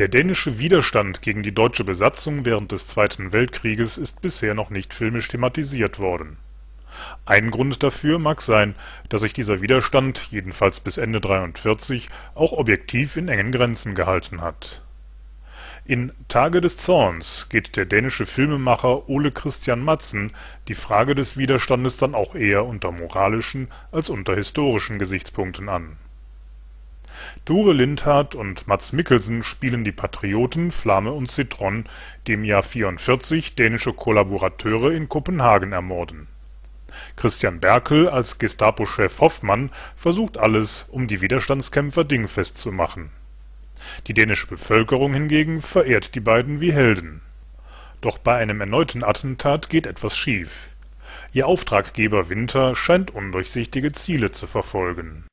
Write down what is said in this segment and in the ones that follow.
Der dänische Widerstand gegen die deutsche Besatzung während des Zweiten Weltkrieges ist bisher noch nicht filmisch thematisiert worden. Ein Grund dafür mag sein, dass sich dieser Widerstand jedenfalls bis Ende 43 auch objektiv in engen Grenzen gehalten hat. In Tage des Zorns geht der dänische Filmemacher Ole Christian Madsen die Frage des Widerstandes dann auch eher unter moralischen als unter historischen Gesichtspunkten an Tore Lindhardt und Mads Mikkelsen spielen die Patrioten Flamme und Citron, die im Jahr 44 dänische Kollaborateure in Kopenhagen ermorden. Christian Berkel als Gestapochef Hoffmann versucht alles, um die Widerstandskämpfer dingfest zu machen. Die dänische Bevölkerung hingegen verehrt die beiden wie Helden. Doch bei einem erneuten Attentat geht etwas schief. Ihr Auftraggeber Winter scheint undurchsichtige Ziele zu verfolgen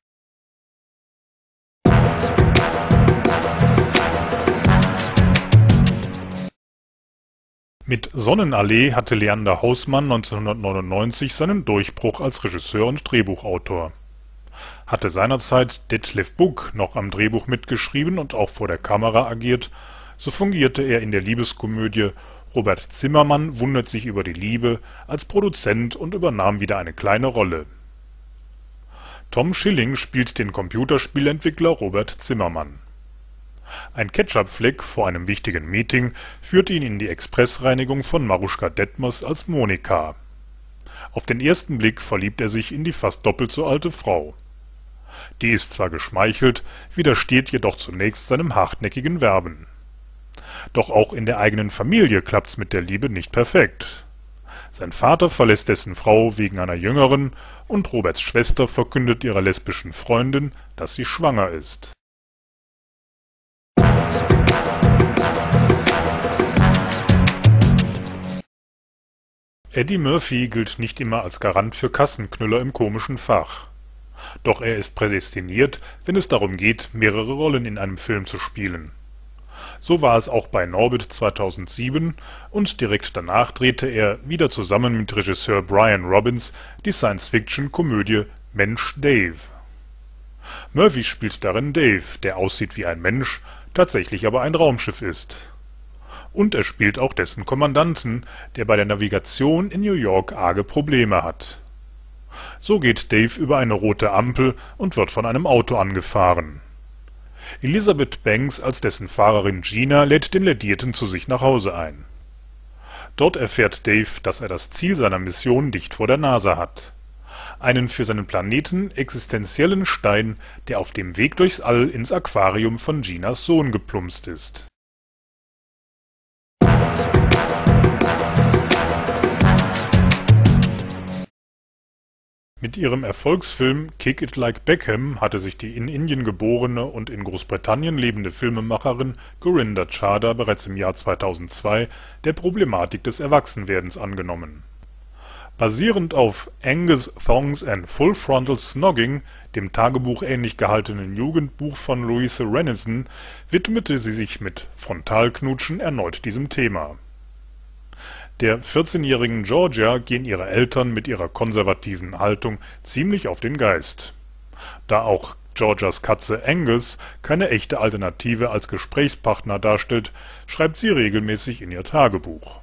Mit Sonnenallee hatte Leander Hausmann 1999 seinen Durchbruch als Regisseur und Drehbuchautor. Hatte seinerzeit Detlef Buck noch am Drehbuch mitgeschrieben und auch vor der Kamera agiert, so fungierte er in der Liebeskomödie Robert Zimmermann wundert sich über die Liebe als Produzent und übernahm wieder eine kleine Rolle. Tom Schilling spielt den Computerspielentwickler Robert Zimmermann ein Ketchupfleck vor einem wichtigen Meeting führt ihn in die Expressreinigung von Maruschka Detmers als Monika. Auf den ersten Blick verliebt er sich in die fast doppelt so alte Frau. Die ist zwar geschmeichelt, widersteht jedoch zunächst seinem hartnäckigen Werben. Doch auch in der eigenen Familie klappt's mit der Liebe nicht perfekt. Sein Vater verlässt dessen Frau wegen einer jüngeren und Roberts Schwester verkündet ihrer lesbischen Freundin, dass sie schwanger ist Eddie Murphy gilt nicht immer als Garant für Kassenknüller im komischen Fach. Doch er ist prädestiniert, wenn es darum geht, mehrere Rollen in einem Film zu spielen. So war es auch bei Norbit 2007 und direkt danach drehte er wieder zusammen mit Regisseur Brian Robbins die Science-Fiction-Komödie Mensch Dave. Murphy spielt darin Dave, der aussieht wie ein Mensch, tatsächlich aber ein Raumschiff ist und er spielt auch dessen Kommandanten, der bei der Navigation in New York arge Probleme hat. So geht Dave über eine rote Ampel und wird von einem Auto angefahren. Elizabeth Banks als dessen Fahrerin Gina lädt den Lädierten zu sich nach Hause ein. Dort erfährt Dave, dass er das Ziel seiner Mission dicht vor der Nase hat. Einen für seinen Planeten existenziellen Stein, der auf dem Weg durchs All ins Aquarium von Ginas Sohn geplumpst ist Mit ihrem Erfolgsfilm Kick It Like Beckham hatte sich die in Indien geborene und in Großbritannien lebende Filmemacherin Gurinder Chadha bereits im Jahr 2002 der Problematik des Erwachsenwerdens angenommen. Basierend auf Angus Thongs and Full Frontal Snogging, dem tagebuchähnlich gehaltenen Jugendbuch von Louise Renison, widmete sie sich mit Frontalknutschen erneut diesem Thema der 14-jährigen Georgia gehen ihre Eltern mit ihrer konservativen Haltung ziemlich auf den Geist. Da auch Georgias Katze Angus keine echte Alternative als Gesprächspartner darstellt, schreibt sie regelmäßig in ihr Tagebuch.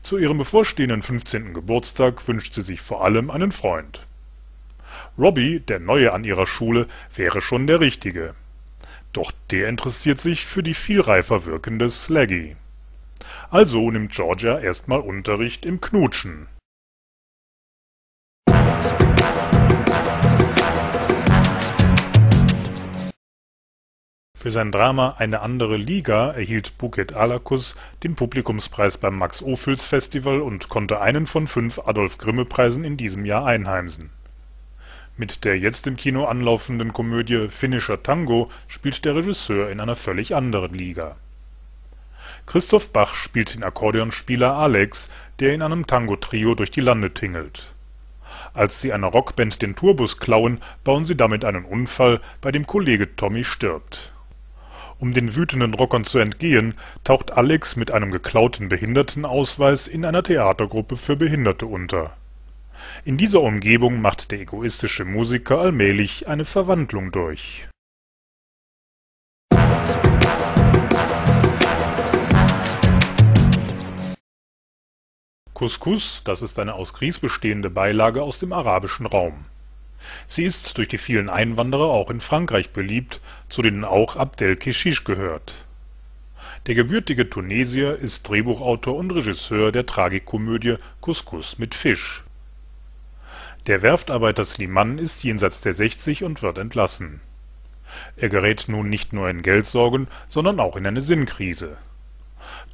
Zu ihrem bevorstehenden 15. Geburtstag wünscht sie sich vor allem einen Freund. Robbie, der Neue an ihrer Schule, wäre schon der Richtige. Doch der interessiert sich für die viel reifer wirkende Slaggy also nimmt Georgia erstmal Unterricht im Knutschen. Für sein Drama Eine andere Liga erhielt Buket Alakus den Publikumspreis beim Max-Ophüls-Festival und konnte einen von fünf Adolf-Grimme-Preisen in diesem Jahr einheimsen. Mit der jetzt im Kino anlaufenden Komödie Finnischer Tango spielt der Regisseur in einer völlig anderen Liga Christoph Bach spielt den Akkordeonspieler Alex, der in einem Tango-Trio durch die Lande tingelt. Als sie einer Rockband den Tourbus klauen, bauen sie damit einen Unfall, bei dem Kollege Tommy stirbt. Um den wütenden Rockern zu entgehen, taucht Alex mit einem geklauten Behindertenausweis in einer Theatergruppe für Behinderte unter. In dieser Umgebung macht der egoistische Musiker allmählich eine Verwandlung durch Couscous, das ist eine aus Grieß bestehende Beilage aus dem arabischen Raum. Sie ist durch die vielen Einwanderer auch in Frankreich beliebt, zu denen auch Abdel Keshish gehört. Der gebürtige Tunesier ist Drehbuchautor und Regisseur der Tragikomödie Couscous mit Fisch. Der Werftarbeiter Sliman ist jenseits der 60 und wird entlassen. Er gerät nun nicht nur in Geldsorgen, sondern auch in eine Sinnkrise.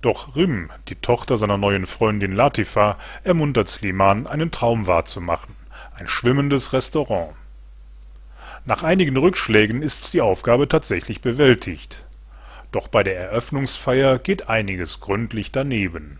Doch Rim, die Tochter seiner neuen Freundin Latifa, ermuntert Sliman, einen Traum wahrzumachen ein schwimmendes Restaurant. Nach einigen Rückschlägen ist die Aufgabe tatsächlich bewältigt. Doch bei der Eröffnungsfeier geht einiges gründlich daneben